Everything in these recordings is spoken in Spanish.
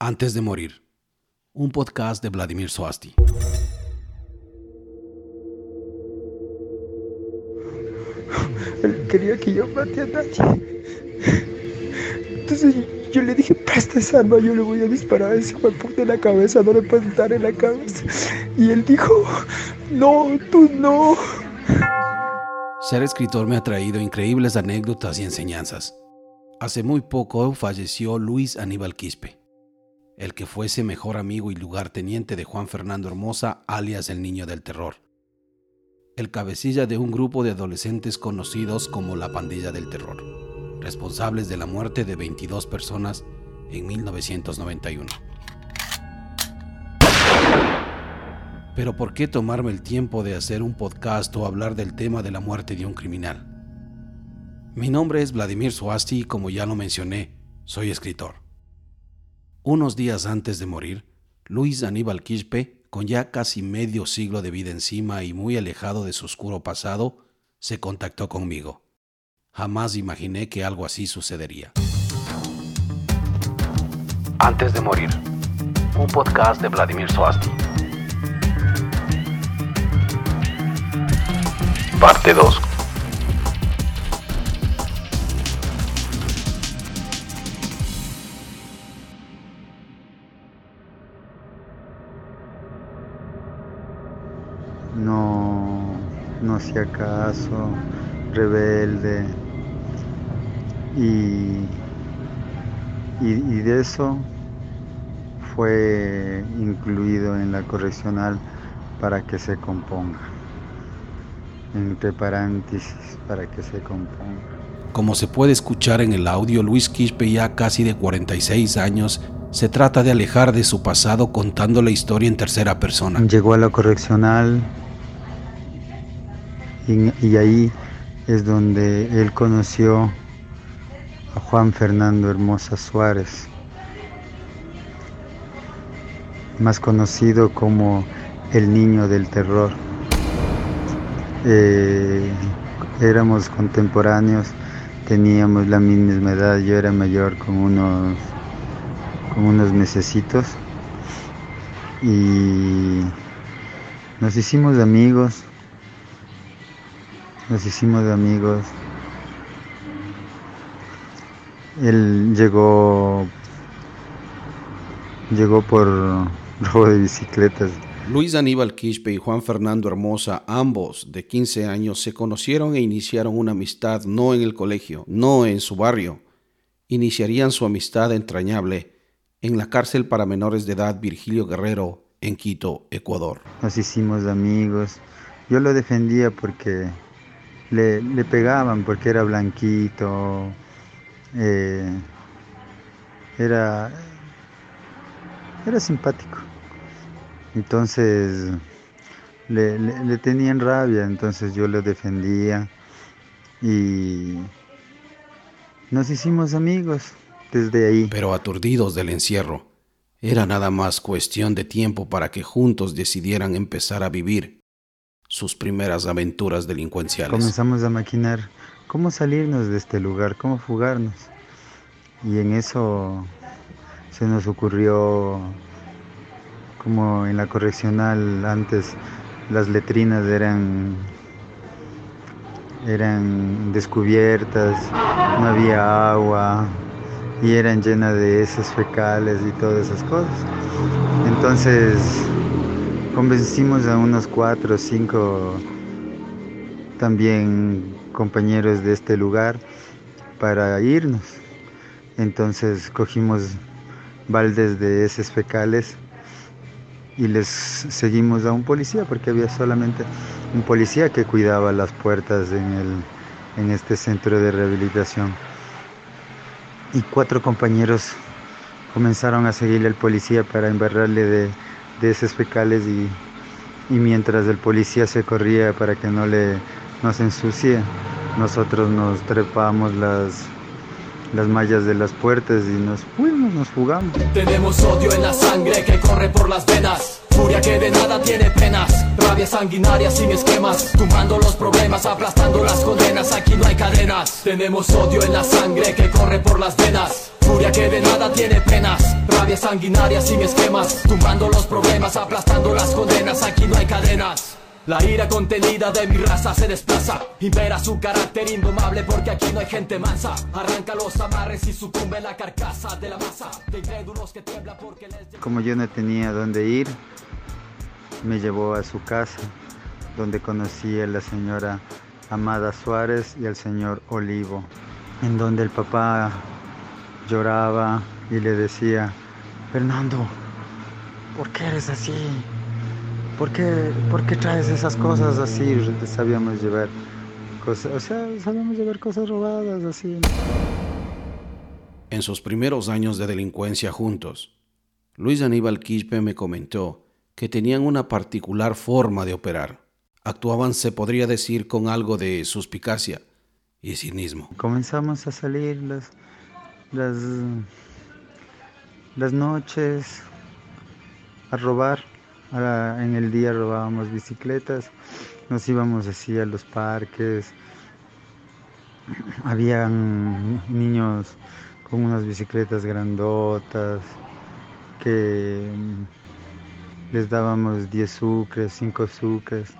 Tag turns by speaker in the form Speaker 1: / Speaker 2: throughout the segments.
Speaker 1: Antes de morir, un podcast de Vladimir Soasti.
Speaker 2: Él quería que yo mate a nadie. Entonces yo le dije, presta esa arma, yo le voy a disparar a ese puta en la cabeza, no le puedes dar en la cabeza. Y él dijo, no, tú no.
Speaker 1: Ser escritor me ha traído increíbles anécdotas y enseñanzas. Hace muy poco falleció Luis Aníbal Quispe, el que fuese mejor amigo y lugarteniente de Juan Fernando Hermosa, alias el Niño del Terror, el cabecilla de un grupo de adolescentes conocidos como la Pandilla del Terror, responsables de la muerte de 22 personas en 1991. Pero ¿por qué tomarme el tiempo de hacer un podcast o hablar del tema de la muerte de un criminal? Mi nombre es Vladimir Soasti y como ya lo mencioné, soy escritor. Unos días antes de morir, Luis Aníbal Quispe, con ya casi medio siglo de vida encima y muy alejado de su oscuro pasado, se contactó conmigo. Jamás imaginé que algo así sucedería. Antes de morir, un podcast de Vladimir Soasti. Parte 2.
Speaker 2: No hacía caso, rebelde. Y, y, y de eso fue incluido en la correccional para que se componga entre paréntesis para que se componga.
Speaker 1: Como se puede escuchar en el audio, Luis Quispe, ya casi de 46 años, se trata de alejar de su pasado contando la historia en tercera persona.
Speaker 2: Llegó a la correccional y, ahí es donde él conoció a Juan Fernando Hermosa Suárez, más conocido como el niño del terror. Eh, éramos contemporáneos, teníamos la misma edad, yo era mayor con unos, con unos y nos hicimos amigos, nos hicimos amigos. Él llegó, llegó por robo de bicicletas.
Speaker 1: Luis Aníbal Quispe y Juan Fernando Hermosa, ambos de 15 años, se conocieron e iniciaron una amistad no en el colegio, no en su barrio. Iniciarían su amistad entrañable en la cárcel para menores de edad Virgilio Guerrero en Quito, Ecuador.
Speaker 2: Nos hicimos amigos. Yo lo defendía porque le, le pegaban, porque era blanquito. eh, era, era simpático. Entonces le, le- le tenían rabia, entonces yo lo defendía y nos hicimos amigos desde ahí.
Speaker 1: Pero aturdidos del encierro, era nada más cuestión de tiempo para que juntos decidieran empezar a vivir sus primeras aventuras delincuenciales.
Speaker 2: Comenzamos a maquinar cómo salirnos de este lugar, cómo fugarnos. Y en eso se nos ocurrió, como en la correccional antes, las letrinas eran, eran descubiertas, no había agua y eran llenas de heces fecales y todas esas cosas. Entonces convencimos a unos cuatro o cinco también compañeros de este lugar para irnos. Entonces cogimos baldes de heces fecales y les seguimos a un policía porque había solamente un policía que cuidaba las puertas en, el, en este centro de rehabilitación. Y cuatro compañeros comenzaron a seguirle al policía para embarrarle de, de heces fecales y, y mientras el policía se corría para que no le nos ensucie, nosotros nos trepamos las, las mallas de las puertas y nos fuimos, nos fugamos.
Speaker 3: Tenemos odio en la sangre que corre por las venas. Furia que de nada tiene penas. Rabia sanguinaria sin esquemas. Tumbando los problemas, aplastando las condenas. Aquí no hay cadenas. Tenemos odio en la sangre que corre por las venas. Furia que de nada tiene penas. rabia sanguinaria sin esquemas, tumbando los problemas, aplastando las condenas, aquí no hay cadenas. La ira contenida de mi raza se desplaza, impera su carácter indomable porque aquí no hay gente mansa. Arranca los amarres y sucumbe la carcasa de la masa de incrédulos que tiembla porque les...
Speaker 2: Como yo no tenía dónde ir, me llevó a su casa, donde conocí a la señora Amada Suárez y al señor Olivo, en donde el papá lloraba y le decía, Fernando, ¿por qué eres así? ¿Por qué, ¿Por qué traes esas cosas así? Sabíamos llevar cosas, o sea, sabíamos llevar cosas robadas así.
Speaker 1: En sus primeros años de delincuencia juntos, Luis Aníbal Quispe me comentó que tenían una particular forma de operar. Actuaban, se podría decir, con algo de suspicacia y cinismo.
Speaker 2: Comenzamos a salir las, las, las noches a robar en el día robábamos bicicletas, nos íbamos así a los parques. Habían niños con unas bicicletas grandotas que les dábamos 10 sucres, 5 sucres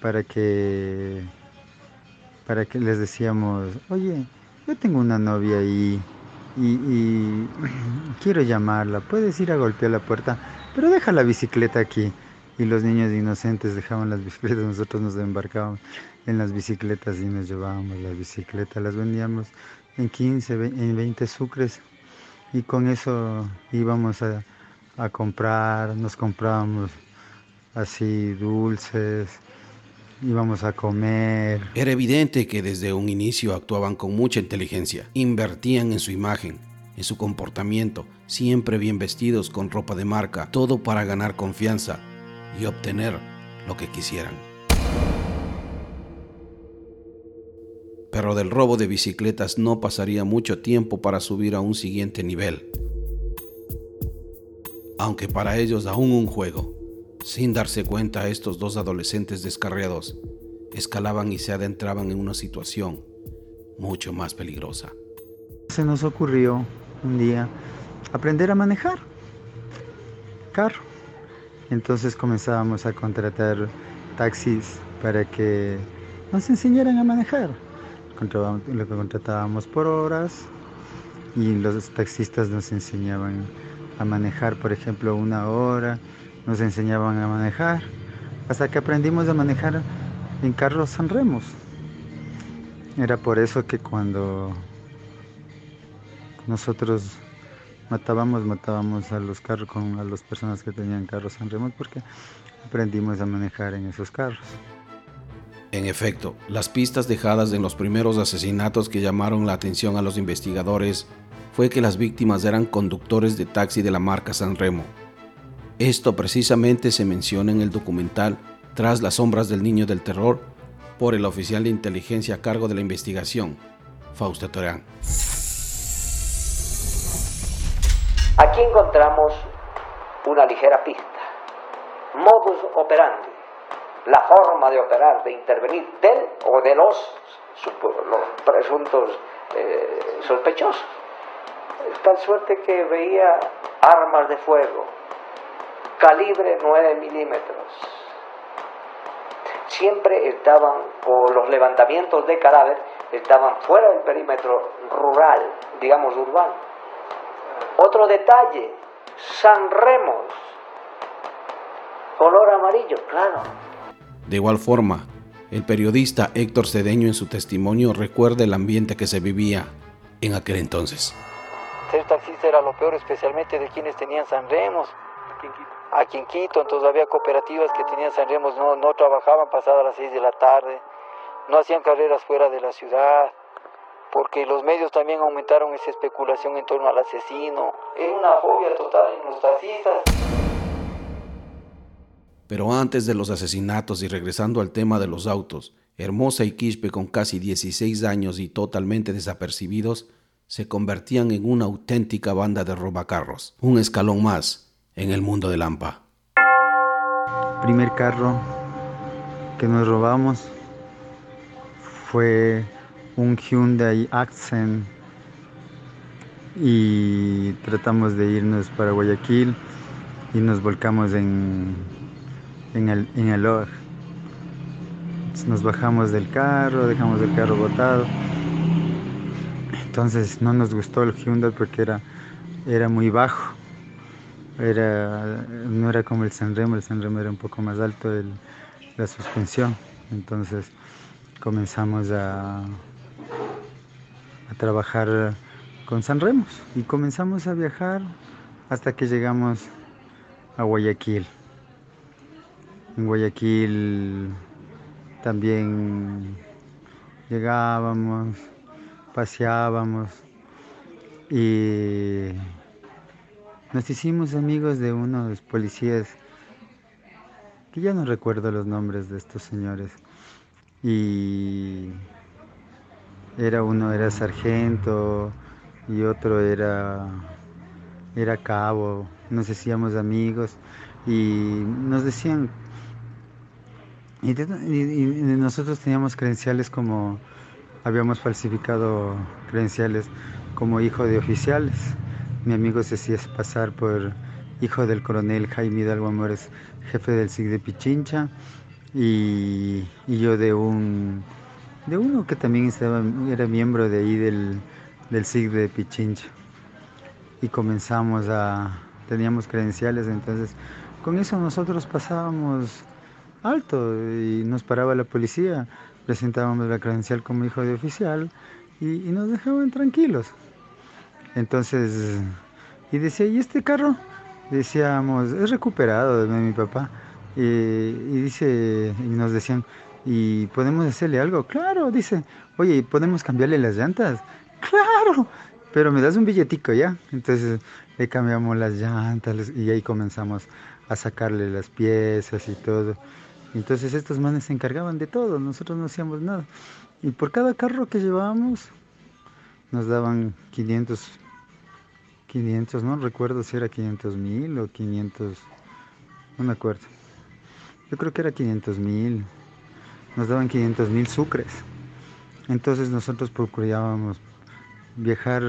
Speaker 2: para que para que les decíamos, oye, yo tengo una novia ahí y, y quiero llamarla, puedes ir a golpear la puerta pero deja la bicicleta aquí. Y los niños inocentes dejaban las bicicletas, nosotros nos embarcábamos en las bicicletas y nos llevábamos las bicicletas, las vendíamos en 15, en 20 sucres y con eso íbamos a, a comprar, nos comprábamos así dulces, íbamos a comer.
Speaker 1: Era evidente que desde un inicio actuaban con mucha inteligencia, invertían en su imagen, en su comportamiento, siempre bien vestidos con ropa de marca, todo para ganar confianza y obtener lo que quisieran. Pero del robo de bicicletas no pasaría mucho tiempo para subir a un siguiente nivel. Aunque para ellos aún un juego, sin darse cuenta estos dos adolescentes descarriados escalaban y se adentraban en una situación mucho más peligrosa.
Speaker 2: Se nos ocurrió un día aprender a manejar carro. Entonces comenzábamos a contratar taxis para que nos enseñaran a manejar. Lo contratábamos por horas y los taxistas nos enseñaban a manejar, por ejemplo, una hora, nos enseñaban a manejar, hasta que aprendimos a manejar en carros Sanremos. Era por eso que cuando nosotros matábamos, matábamos a los carros con las personas que tenían carros en remoto porque aprendimos a manejar en esos carros.
Speaker 1: En efecto, las pistas dejadas en los primeros asesinatos que llamaron la atención a los investigadores fue que las víctimas eran conductores de taxi de la marca San Remo. Esto precisamente se menciona en el documental Tras las sombras del niño del terror por el oficial de inteligencia a cargo de la investigación, Fausto Torán.
Speaker 4: Aquí encontramos una ligera pista. Modus operandi, la forma de operar, de intervenir del o de los, presuntos eh, sospechosos. Tal suerte que veía armas de fuego, calibre 9 milímetros. Siempre estaban, o los levantamientos de cadáver, estaban fuera del perímetro rural, digamos urbano otro detalle, San Remos, color amarillo, claro.
Speaker 1: De igual forma, el periodista Héctor Cedeño en su testimonio recuerda el ambiente que se vivía en aquel entonces.
Speaker 5: Ser taxista era lo peor, especialmente de quienes tenían San Remos. Aquí en Quito, entonces había cooperativas que tenían San Remos, no, no trabajaban pasadas las 6 de la tarde, no hacían carreras fuera de la ciudad, porque los medios también aumentaron esa especulación en torno al asesino. Es una fobia total en los taxistas.
Speaker 1: Pero antes de los asesinatos y regresando al tema de los autos, Hermosa y Quispe con casi 16 años y totalmente desapercibidos, se convertían en una auténtica banda de robacarros, un escalón más en el mundo de Lampa.
Speaker 2: primer carro que nos robamos fue un Hyundai Accent y tratamos de irnos para Guayaquil y nos volcamos en, en el, en el Nos bajamos del carro, dejamos el carro botado. Entonces no nos gustó el Hyundai porque era, era muy bajo. Era, no era como el Sanremo, el Sanremo era un poco más alto el, la suspensión. Entonces comenzamos a, a trabajar con Sanremos y comenzamos a viajar hasta que llegamos a Guayaquil. En Guayaquil también llegábamos, paseábamos y nos hicimos amigos de unos policías que ya no recuerdo los nombres de estos señores y era uno era sargento y otro era era cabo nos hacíamos amigos y nos decían, y, nosotros teníamos credenciales como, habíamos falsificado credenciales como hijo de oficiales. Mi amigo se hacía pasar por hijo del coronel Jaime Hidalgo Amores, jefe del SIG de Pichincha, y, yo de un de uno que también estaba, era miembro de ahí del, del SIG de Pichincha. Y comenzamos a, teníamos credenciales, entonces con eso nosotros pasábamos alto y nos paraba la policía, presentábamos la credencial como hijo de oficial y, nos dejaban tranquilos. Entonces, y decía, ¿y este carro? Decíamos, es recuperado de mi papá. Y, y dice, y nos decían, ¿y podemos hacerle algo? Claro, dice, oye, ¿podemos cambiarle las llantas? Claro, pero me das un billetico ya. Entonces le cambiamos las llantas y ahí comenzamos a sacarle las piezas y todo. Entonces estos manes se encargaban de todo, nosotros no hacíamos nada. Y por cada carro que llevábamos nos daban 500, 500, no recuerdo si era 500 mil o 500, no me acuerdo. Yo creo que era 500 mil, nos daban 500 mil sucres. Entonces nosotros procurábamos viajar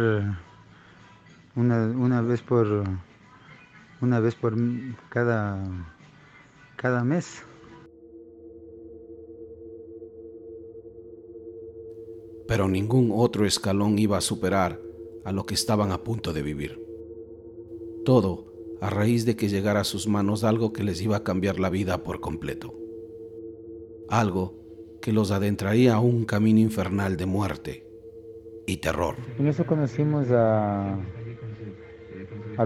Speaker 2: una, una vez por una vez por cada cada mes.
Speaker 1: Pero ningún otro escalón iba a superar a lo que estaban a punto de vivir. Todo a raíz de que llegara a sus manos algo que les iba a cambiar la vida por completo. Algo que los adentraría a un camino infernal de muerte y terror.
Speaker 2: En eso conocimos al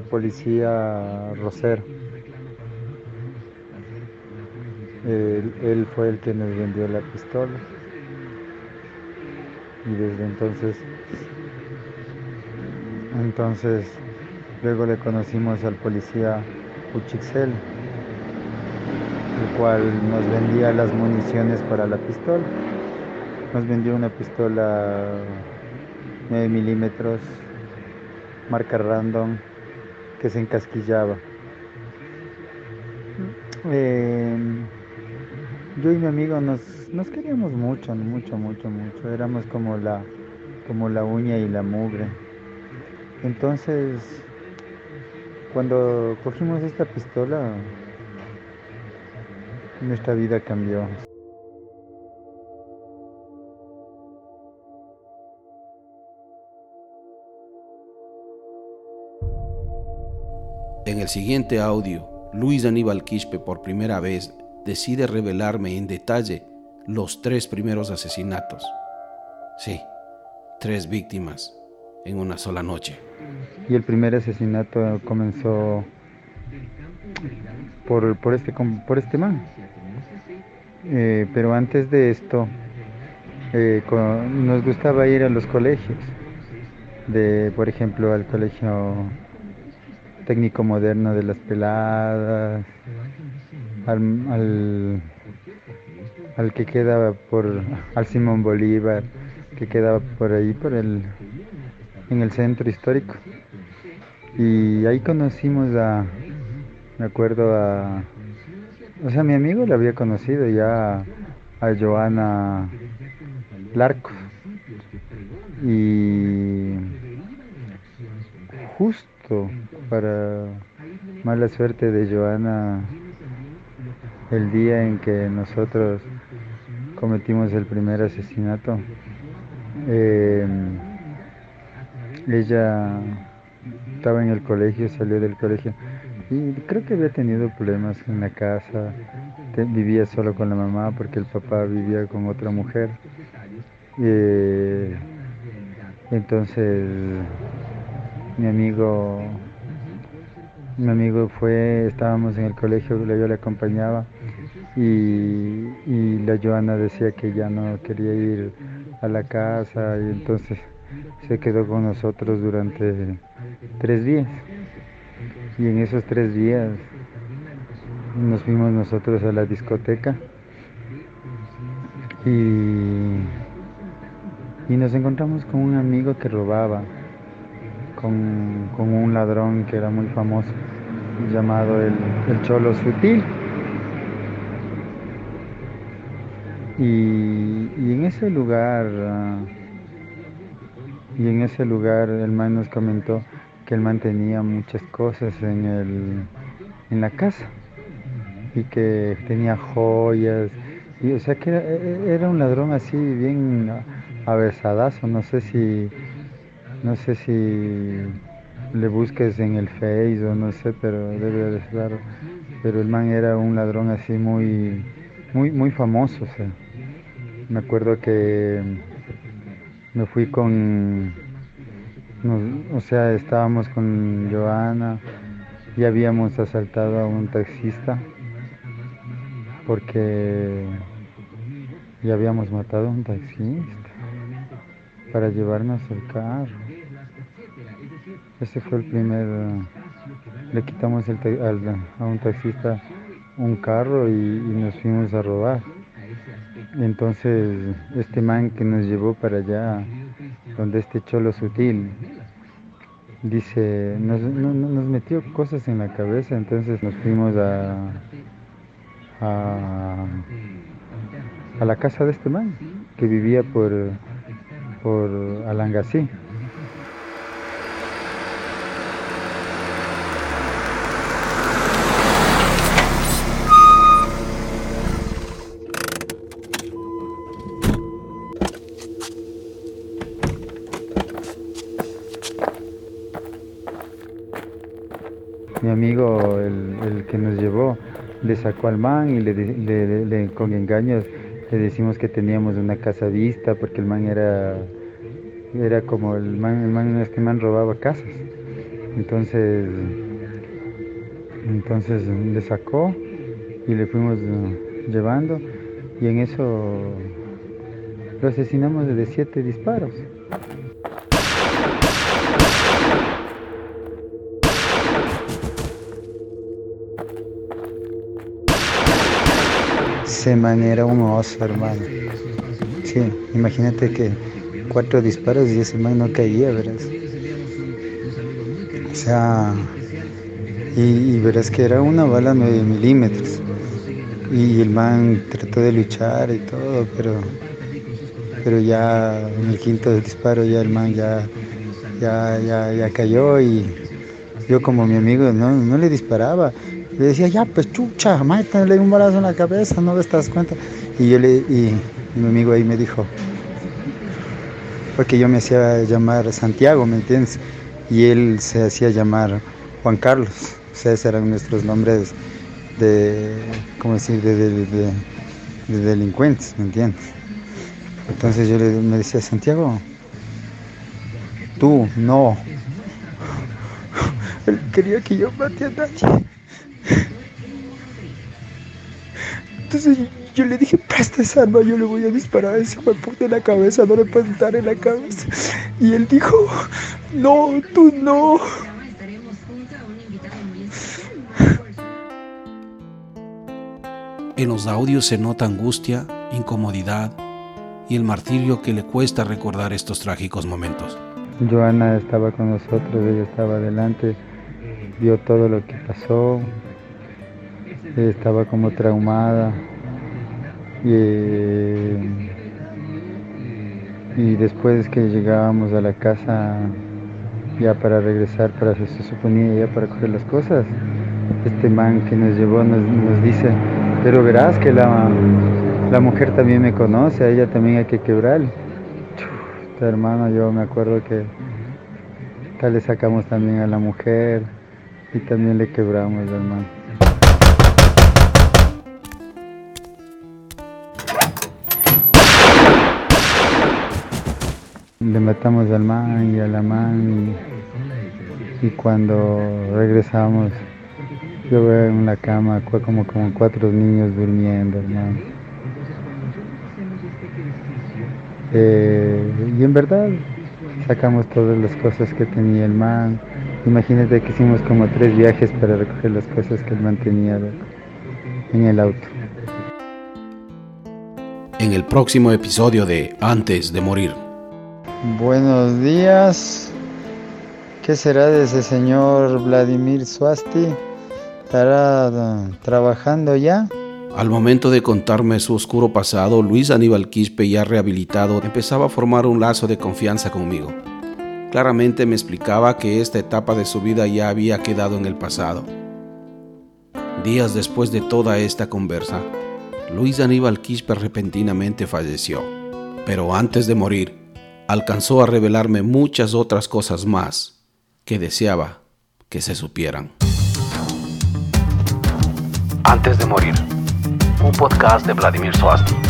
Speaker 2: policía Rosero. Él, fue el que nos vendió la pistola. Y desde entonces, entonces, luego le conocimos al policía Uchixel, el cual nos vendía las municiones para la pistola. Nos vendió una pistola 9 milímetros, marca random, que se encasquillaba. Eh, yo y mi amigo nos, nos queríamos mucho, mucho, mucho, mucho. Éramos como la, como la uña y la mugre. Entonces, cuando cogimos esta pistola, nuestra vida cambió.
Speaker 1: En el siguiente audio, Luis Aníbal Quispe por primera vez decide revelarme en detalle los tres primeros asesinatos. Sí, tres víctimas en una sola noche.
Speaker 2: Y el primer asesinato comenzó por, por, este, por este man. Eh, pero antes de esto, eh, nos gustaba ir a los colegios, de, por ejemplo, al colegio técnico moderno de las peladas, al, al, que queda por, al Simón Bolívar, que queda por ahí, por el, en el centro histórico. Y ahí conocimos a, me acuerdo a, o sea, mi amigo le había conocido ya a Joana Larco. Y justo para mala suerte de Joana el día en que nosotros cometimos el primer asesinato. Eh, ella estaba en el colegio, salió del colegio y creo que había tenido problemas en la casa, vivía solo con la mamá porque el papá vivía con otra mujer. Eh, entonces mi amigo mi amigo fue, estábamos en el colegio, yo le acompañaba y, la Joana decía que ya no quería ir a la casa y entonces se quedó con nosotros durante tres días. Y en esos tres días nos fuimos nosotros a la discoteca y, y nos encontramos con un amigo que robaba, con, con un ladrón que era muy famoso, llamado el, el Cholo Sutil. Y, y en ese lugar... ah, y en ese lugar el man nos comentó que el man tenía muchas cosas en, el, en la casa y que tenía joyas. Y, o sea que era, era un ladrón así bien avesadazo. No sé si, no sé si le busques en el Face o no sé, pero debe de estar. Pero el man era un ladrón así muy, muy, muy famoso. Me acuerdo que me fui con, nos- o sea, estábamos con Joana y habíamos asaltado a un taxista porque ya habíamos matado a un taxista para llevarnos el carro. Ese fue el primer, le quitamos el al- a un taxista un carro y, y nos fuimos a robar. Entonces, este man que nos llevó para allá, donde este cholo sutil, dice, nos, no- no- nos metió cosas en la cabeza, entonces nos fuimos a, a, la casa de este man, que vivía por, por Alangasí. Sacó al man y le, con engaños le decimos que teníamos una casa vista porque el man era, era como el man, el man, este man robaba casas. Entonces, entonces le sacó y le fuimos eh, llevando y en eso lo asesinamos de siete disparos. Ese man era un oso, hermano. Sí, imagínate que cuatro disparos y ese man no caía, verás. O sea, y, verás que era una bala 9 milímetros. Y el man trató de luchar y todo, pero, pero ya en el quinto disparo ya el man ya, ya, ya, ya cayó y yo como mi amigo no, no le disparaba. Le decía, ya, pues chucha, métele un balazo en la cabeza, no te das cuenta. Y yo le, y, y mi amigo ahí me dijo, porque yo me hacía llamar Santiago, ¿me entiendes? Y él se hacía llamar Juan Carlos. O sea, esos eran nuestros nombres de, ¿cómo decir?, de, de- de- de delincuentes, ¿me entiendes? Entonces yo le, me decía, Santiago, tú, no. Él quería que yo mate a nadie. Entonces yo le dije, presta esa arma, yo le voy a disparar a ese puta en la cabeza, no le puedes dar en la cabeza. Y él dijo, no, tú no.
Speaker 1: En los audios se nota angustia, incomodidad y el martirio que le cuesta recordar estos trágicos momentos.
Speaker 2: Joana estaba con nosotros, ella estaba adelante, vio todo lo que pasó, estaba como traumada y, y después que llegábamos a la casa ya para regresar, para se suponía ya para coger las cosas. Este man que nos llevó nos, dice, pero verás que la, la mujer también me conoce, a ella también hay que quebrarle. hermano, yo me acuerdo que tal le sacamos también a la mujer y también le quebramos, hermano. Le matamos al man y a la man y, cuando regresamos yo veo en la cama como, cuatro niños durmiendo. Eh, y en verdad sacamos todas las cosas que tenía el man. Imagínate que hicimos como tres viajes para recoger las cosas que el man tenía en el auto.
Speaker 1: En el próximo episodio de Antes de Morir.
Speaker 2: Buenos días. ¿Qué será de ese señor Vladimir Swasti? ¿Estará uh, trabajando ya?
Speaker 1: Al momento de contarme su oscuro pasado, Luis Aníbal Quispe, ya rehabilitado, empezaba a formar un lazo de confianza conmigo. Claramente me explicaba que esta etapa de su vida ya había quedado en el pasado. Días después de toda esta conversa, Luis Aníbal Quispe repentinamente falleció. Pero antes de morir, alcanzó a revelarme muchas otras cosas más que deseaba que se supieran. Antes de morir, un podcast de Vladimir Swasti.